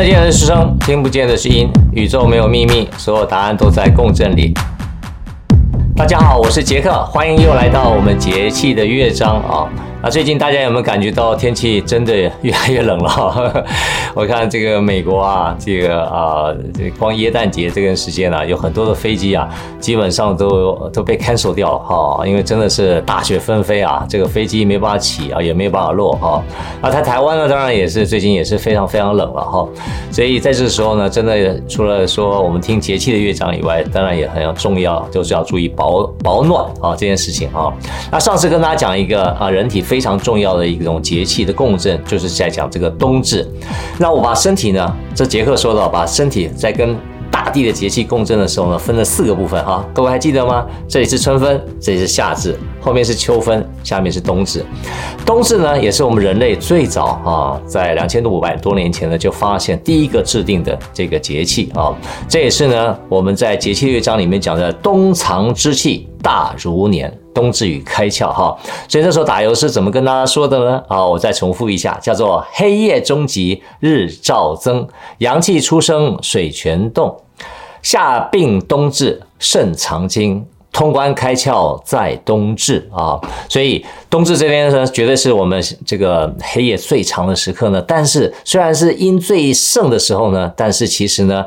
得见的是声，听不见的是音。宇宙没有秘密，所有答案都在共振里。大家好，我是杰克，欢迎又来到我们节气的乐章啊。啊最近大家有没有感觉到天气真的越来越冷了？我看这个美国啊，这个啊，这光耶诞节这个时间啊，有很多的飞机啊，基本上都都被 cancel 掉了哈，因为真的是大雪纷飞啊，这个飞机没办法起啊，也没有办法落哈。那在台湾呢，当然也是最近也是非常非常冷了哈。所以在这时候呢，真的除了说我们听节气的乐章以外，当然也很重要，就是要注意保保暖啊这件事情啊。那上次跟大家讲一个啊，人体。非常重要的一种节气的共振，就是在讲这个冬至。那我把身体呢，这节课说到，把身体在跟大地的节气共振的时候呢，分了四个部分哈。各位还记得吗？这里是春分，这里是夏至，后面是秋分，下面是冬至。冬至呢，也是我们人类最早啊，在两千五百多年前呢，就发现第一个制定的这个节气啊。这也是呢，我们在节气乐章里面讲的冬藏之气大如年。冬至与开窍哈，所以那时候打油诗怎么跟大家说的呢？啊，我再重复一下，叫做黑夜终极日照增，阳气初生水泉动，夏病冬至肾藏精，通关开窍在冬至啊。所以冬至这边呢，绝对是我们这个黑夜最长的时刻呢。但是虽然是阴最盛的时候呢，但是其实呢。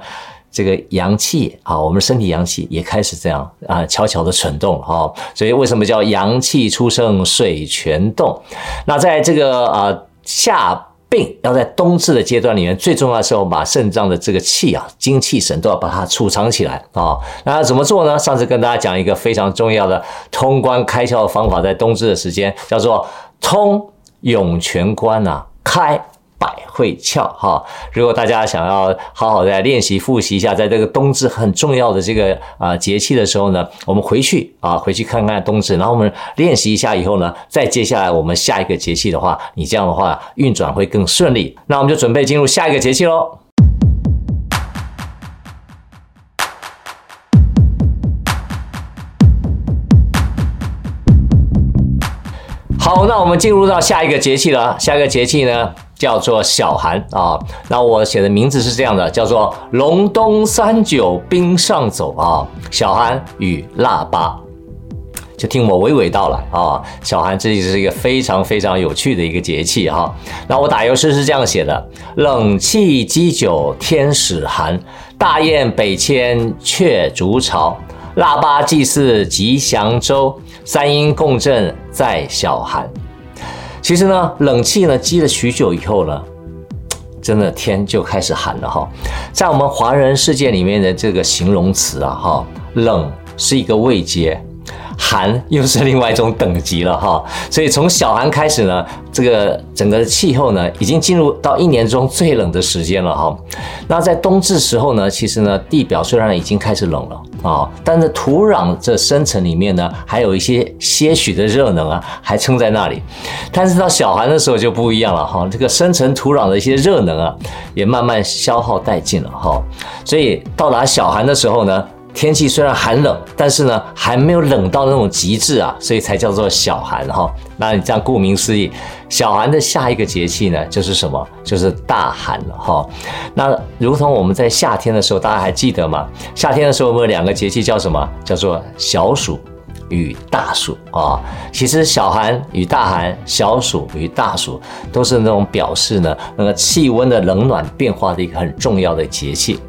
这个阳气啊，我们身体阳气也开始这样啊，悄悄的蠢动哈。所以为什么叫阳气初生水泉动？那在这个啊夏病要在冬至的阶段里面，最重要的时候，把肾脏的这个气啊，精气神都要把它储藏起来啊。那怎么做呢？上次跟大家讲一个非常重要的通关开窍的方法，在冬至的时间叫做通涌泉关啊，开。百会窍哈，如果大家想要好好的练习复习一下，在这个冬至很重要的这个啊节气的时候呢，我们回去啊回去看看冬至，然后我们练习一下以后呢，再接下来我们下一个节气的话，你这样的话运转会更顺利。那我们就准备进入下一个节气喽。好，那我们进入到下一个节气了，下一个节气呢？叫做小寒啊，那我写的名字是这样的，叫做隆冬三九冰上走啊，小寒与腊八，就听我娓娓道来啊。小寒这是一个非常非常有趣的一个节气哈。那我打油诗是这样写的：冷气积久天始寒，大雁北迁却筑巢，腊八祭祀吉祥周，三阴共振在小寒。其实呢，冷气呢积了许久以后呢，真的天就开始寒了哈。在我们华人世界里面的这个形容词啊哈，冷是一个位阶。寒又是另外一种等级了哈，所以从小寒开始呢，这个整个气候呢，已经进入到一年中最冷的时间了哈。那在冬至时候呢，其实呢，地表虽然已经开始冷了啊，但是土壤这深层里面呢，还有一些些许的热能啊，还撑在那里。但是到小寒的时候就不一样了哈，这个深层土壤的一些热能啊，也慢慢消耗殆尽了哈。所以到达小寒的时候呢。天气虽然寒冷，但是呢，还没有冷到那种极致啊，所以才叫做小寒哈。那你这样顾名思义，小寒的下一个节气呢，就是什么？就是大寒了哈。那如同我们在夏天的时候，大家还记得吗？夏天的时候，我们有两个节气叫什么？叫做小暑与大暑啊。其实小寒与大寒，小暑与大暑，都是那种表示呢，那个气温的冷暖变化的一个很重要的节气。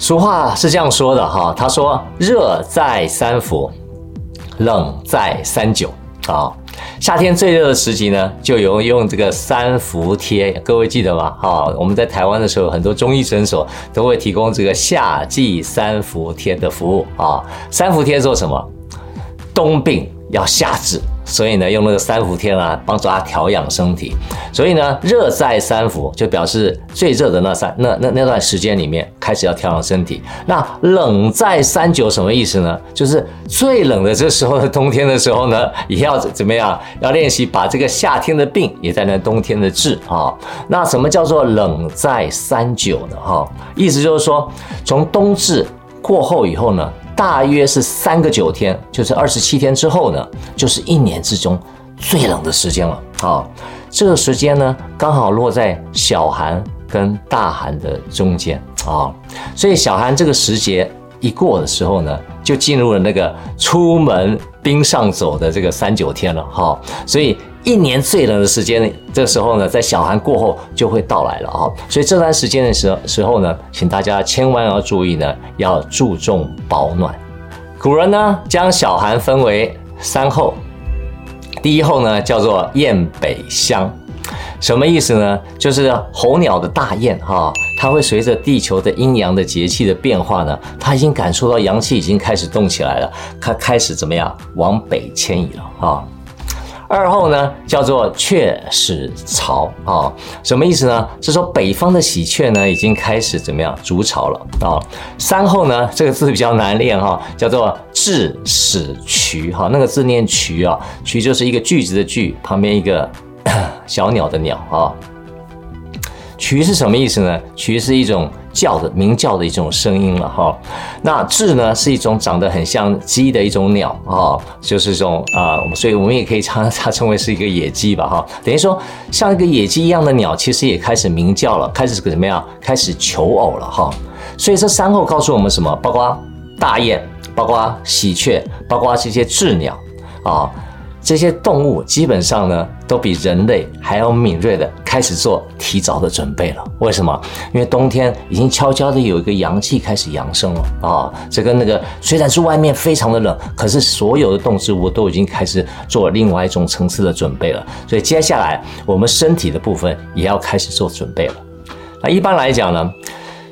俗话是这样说的哈，他说热在三伏，冷在三九啊。夏天最热的时期呢，就有用这个三伏贴，各位记得吗？哈，我们在台湾的时候，很多中医诊所都会提供这个夏季三伏贴的服务啊。三伏贴做什么？冬病要夏治。所以呢，用那个三伏天啊，帮助他调养身体。所以呢，热在三伏就表示最热的那三那那那段时间里面开始要调养身体。那冷在三九什么意思呢？就是最冷的这时候的冬天的时候呢，也要怎么样？要练习把这个夏天的病也在那冬天的治啊。那什么叫做冷在三九呢？哈，意思就是说，从冬至过后以后呢。大约是三个九天，就是二十七天之后呢，就是一年之中最冷的时间了。啊，这个时间呢，刚好落在小寒跟大寒的中间啊，所以小寒这个时节一过的时候呢，就进入了那个出门冰上走的这个三九天了哈。所以一年最冷的时间，这时候呢，在小寒过后就会到来了啊。所以这段时间的时时候呢，请大家千万要注意呢，要注重保暖。古人呢，将小寒分为三候，第一候呢叫做雁北乡。什么意思呢？就是候鸟的大雁哈，它会随着地球的阴阳的节气的变化呢，它已经感受到阳气已经开始动起来了，它开始怎么样往北迁移了哈。二候呢叫做雀始巢啊，什么意思呢？是说北方的喜鹊呢已经开始怎么样筑巢了啊。三候呢这个字比较难念哈，叫做雉始渠哈，那个字念渠啊，渠就是一个句子的句旁边一个。小鸟的鸟啊，渠是什么意思呢？渠是一种叫的鸣叫的一种声音了哈。那雉呢是一种长得很像鸡的一种鸟啊，就是这种啊，所以我们也可以称它称为是一个野鸡吧哈。等于说像一个野鸡一样的鸟，其实也开始鸣叫了，开始怎么样？开始求偶了哈。所以这三候告诉我们什么？包括大雁，包括喜鹊，包括这些雉鸟啊。这些动物基本上呢，都比人类还要敏锐的开始做提早的准备了。为什么？因为冬天已经悄悄的有一个阳气开始扬升了啊！这跟那个虽然是外面非常的冷，可是所有的动植物都已经开始做另外一种层次的准备了。所以接下来我们身体的部分也要开始做准备了。那一般来讲呢，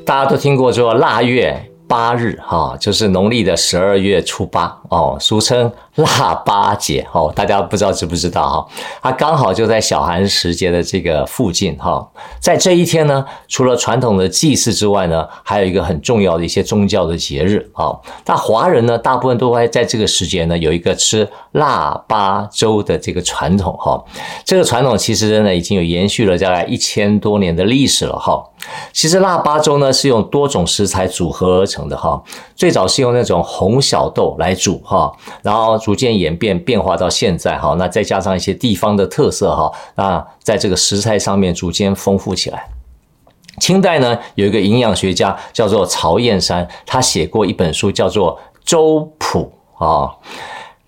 大家都听过说腊月八日哈，就是农历的十二月初八哦，俗称。腊八节哦，大家不知道知不知道哈？它刚好就在小寒时节的这个附近哈。在这一天呢，除了传统的祭祀之外呢，还有一个很重要的一些宗教的节日啊。那华人呢，大部分都会在这个时节呢，有一个吃腊八粥的这个传统哈。这个传统其实呢，已经有延续了大概一千多年的历史了哈。其实腊八粥呢，是用多种食材组合而成的哈。最早是用那种红小豆来煮哈，然后。逐渐演变变化到现在哈，那再加上一些地方的特色哈，那在这个食材上面逐渐丰富起来。清代呢，有一个营养学家叫做曹燕山，他写过一本书叫做《粥谱》啊。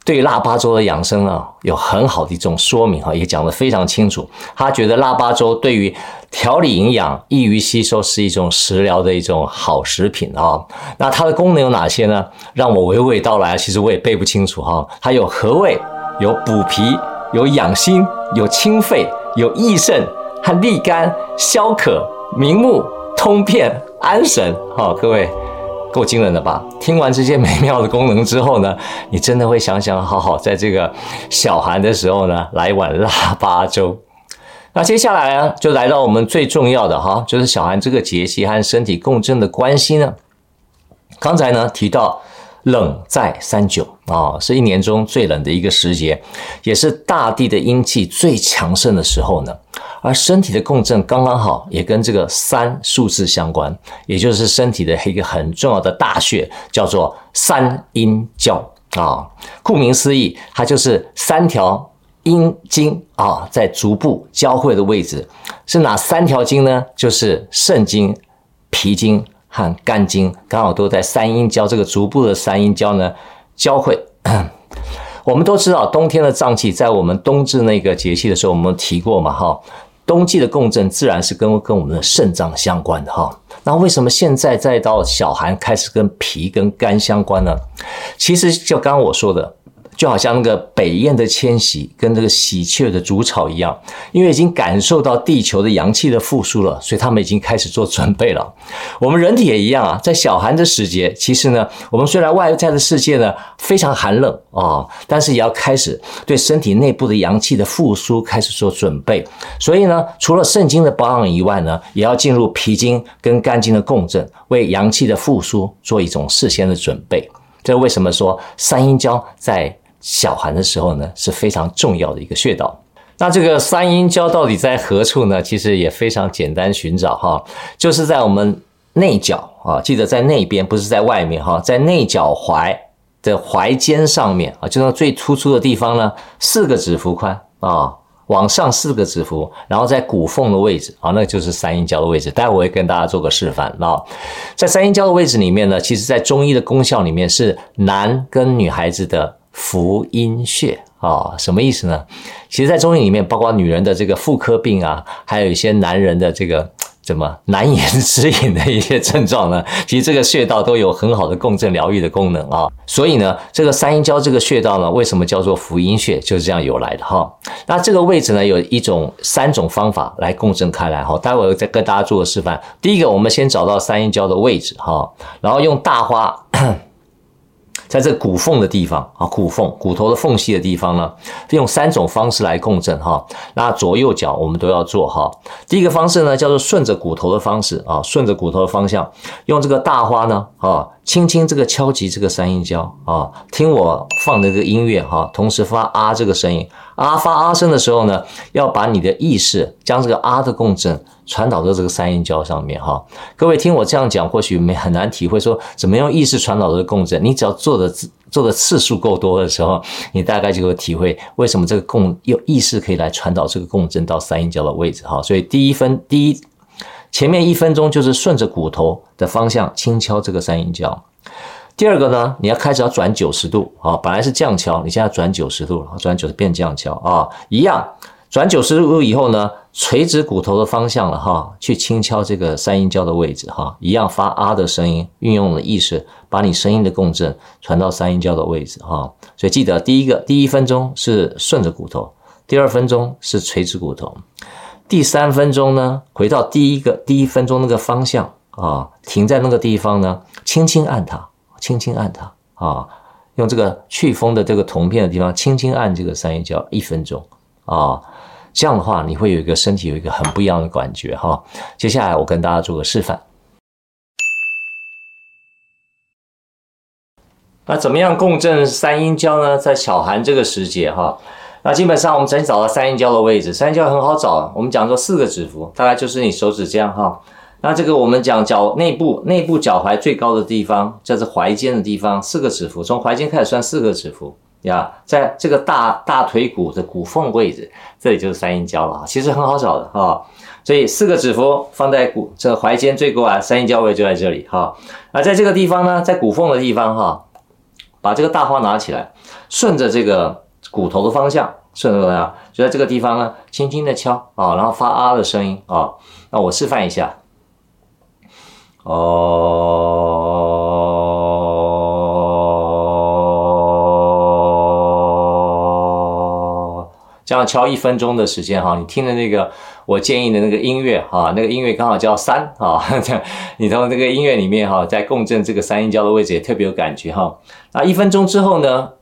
对腊八粥的养生啊，有很好的一种说明哈，也讲得非常清楚。他觉得腊八粥对于调理营养、易于吸收，是一种食疗的一种好食品啊。那它的功能有哪些呢？让我娓娓道来，其实我也背不清楚哈。它有和胃，有补脾，有养心，有清肺，有益肾和利肝、消渴、明目、通便、安神。好，各位。够惊人的吧？听完这些美妙的功能之后呢，你真的会想想，好好在这个小寒的时候呢，来一碗腊八粥。那接下来呢，就来到我们最重要的哈，就是小寒这个节气和身体共振的关系呢。刚才呢提到。冷在三九啊，是一年中最冷的一个时节，也是大地的阴气最强盛的时候呢。而身体的共振刚刚好，也跟这个三数字相关，也就是身体的一个很重要的大穴，叫做三阴交啊。顾名思义，它就是三条阴经啊，在足部交汇的位置。是哪三条经呢？就是肾经、脾经。和肝经刚好都在三阴交这个足部的三阴交呢交汇。我们都知道，冬天的脏器在我们冬至那个节气的时候，我们提过嘛哈。冬季的共振自然是跟跟我们的肾脏相关的哈。那为什么现在再到小寒开始跟脾跟肝相关呢？其实就刚刚我说的。就好像那个北雁的迁徙，跟这个喜鹊的筑巢一样，因为已经感受到地球的阳气的复苏了，所以他们已经开始做准备了。我们人体也一样啊，在小寒的时节，其实呢，我们虽然外在的世界呢非常寒冷啊、但是也要开始对身体内部的阳气的复苏开始做准备。所以呢，除了肾经的保养以外呢，也要进入脾经跟肝经的共振，为阳气的复苏做一种事先的准备。这为什么说三阴交在小寒的时候呢，是非常重要的一个穴道。那这个三阴交到底在何处呢？其实也非常简单寻找哈，就是在我们内脚啊，记得在内边，不是在外面哈，在内脚踝的踝尖上面啊，就那最突出的地方呢，四个指幅宽啊，往上四个指腹，然后在骨缝的位置啊，那就是三阴交的位置。待会我会跟大家做个示范啊，在三阴交的位置里面呢，其实在中医的功效里面是男跟女孩子的福阴穴啊，什么意思呢？其实，在中医里面，包括女人的这个妇科病啊，还有一些男人的这个。怎么难言之隐的一些症状呢？其实这个穴道都有很好的共振疗愈的功能啊。所以呢，这个三阴交这个穴道呢，为什么叫做福阴穴，就是这样由来的哈。那这个位置呢，有一种三种方法来共振开来哈。待会儿再跟大家做个示范。第一个，我们先找到三阴交的位置哈，然后用大花。在这骨缝的地方啊，骨缝骨头的缝隙的地方呢，用三种方式来共振哈。那左右脚我们都要做哈。第一个方式呢，叫做顺着骨头的方式啊，顺着骨头的方向，用这个大花呢啊，轻轻这个敲击这个三阴交啊，听我放的这个音乐哈，同时发啊这个声音。啊，发啊声的时候呢，要把你的意识将这个啊的共振传导到这个三阴交上面哈。各位听我这样讲，或许没很难体会说怎么用意识传导这个共振。你只要做的做的次数够多的时候，你大概就会体会为什么这个共用意识可以来传导这个共振到三阴交的位置哈。所以第一分第一前面一分钟就是顺着骨头的方向轻敲这个三阴交。第二个呢，你要开始要转九十度啊，本来是降敲，你现在转九十度了，转九十变降敲啊，一样转九十度以后呢，垂直骨头的方向了哈，去轻敲这个三阴交的位置哈，一样发啊的声音，运用了意识，把你声音的共振传到三阴交的位置哈。所以记得第一个第一分钟是顺着骨头，第二分钟是垂直骨头，第三分钟呢，回到第一个第一分钟那个方向啊，停在那个地方呢，轻轻按它。轻轻按它啊，用这个祛风的这个铜片的地方轻轻按这个三阴交一分钟啊，这样的话你会有一个身体有一个很不一样的感觉哈。接下来我跟大家做个示范。那怎么样共振三阴交呢？在小寒这个时节哈，那基本上我们只找到三阴交的位置，三阴交很好找，我们讲说四个指腹，大概就是你手指这样哈。那这个我们讲脚内部内部脚踝最高的地方，叫做踝尖的地方，四个指腹，从踝尖开始算四个指腹呀，在这个大大腿骨的骨缝位置，这里就是三阴交了，其实很好找的哈。所以四个指腹放在骨这踝尖最高啊，三阴交位就在这里哈。那在这个地方呢，在骨缝的地方哈，把这个大花拿起来，顺着这个骨头的方向，顺着怎么样？就在这个地方呢，轻轻的敲啊，然后发啊的声音啊。那我示范一下。哦，这样敲一分钟的时间哈，你听的那个我建议的那个音乐哈，那个音乐刚好叫三啊，你从这个音乐里面哈，在共振这个三音交的位置也特别有感觉哈。那一分钟之后呢，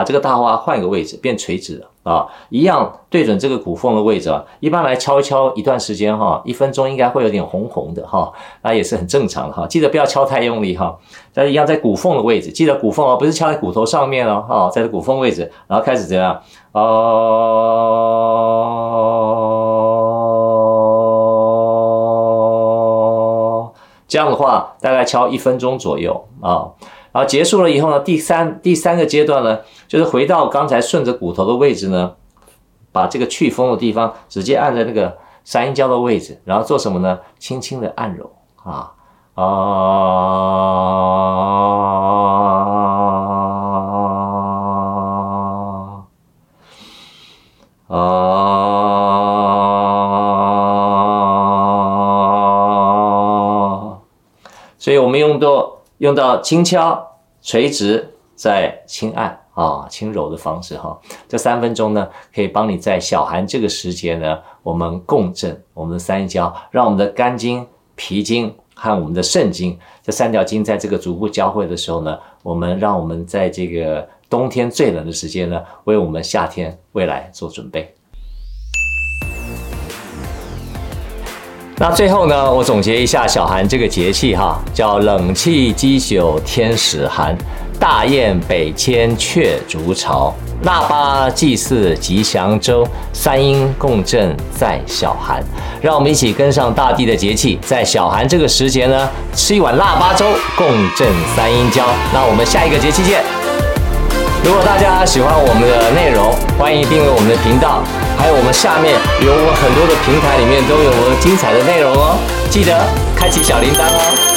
把这个大花换一个位置，变垂直了。啊，一样对准这个骨缝的位置啊，一般来敲一敲一段时间哈，一分钟应该会有点红红的哈，那也是很正常的哈。记得不要敲太用力哈，但是一样在骨缝的位置，记得骨缝哦，不是敲在骨头上面哦，哈，在这骨缝位置，然后开始怎样？哦，这样的话大概敲一分钟左右啊。然后结束了以后呢，第三第三个阶段呢，就是回到刚才顺着骨头的位置呢，把这个祛风的地方直接按在那个三阴交的位置，然后做什么呢？轻轻的按揉啊啊啊！所以我们用到。用到轻敲、垂直、再轻按啊、轻揉的方式哈，这三分钟呢，可以帮你在小寒这个时节呢，我们共振我们的三阴交，让我们的肝经、脾经和我们的肾经这三条经在这个逐步交汇的时候呢，我们让我们在这个冬天最冷的时间呢，为我们夏天未来做准备。那最后呢，我总结一下小寒这个节气哈，叫冷气积宿天始寒，大雁北迁雀筑巢，腊八祭祀吉祥周，三阴共振在小寒。让我们一起跟上大地的节气，在小寒这个时节呢，吃一碗腊八粥，共振三阴交。那我们下一个节气见。如果大家喜欢我们的内容，欢迎订阅我们的频道，还有我们下面有我们很多的平台里面都有我们精彩的内容哦，记得开启小铃铛哦。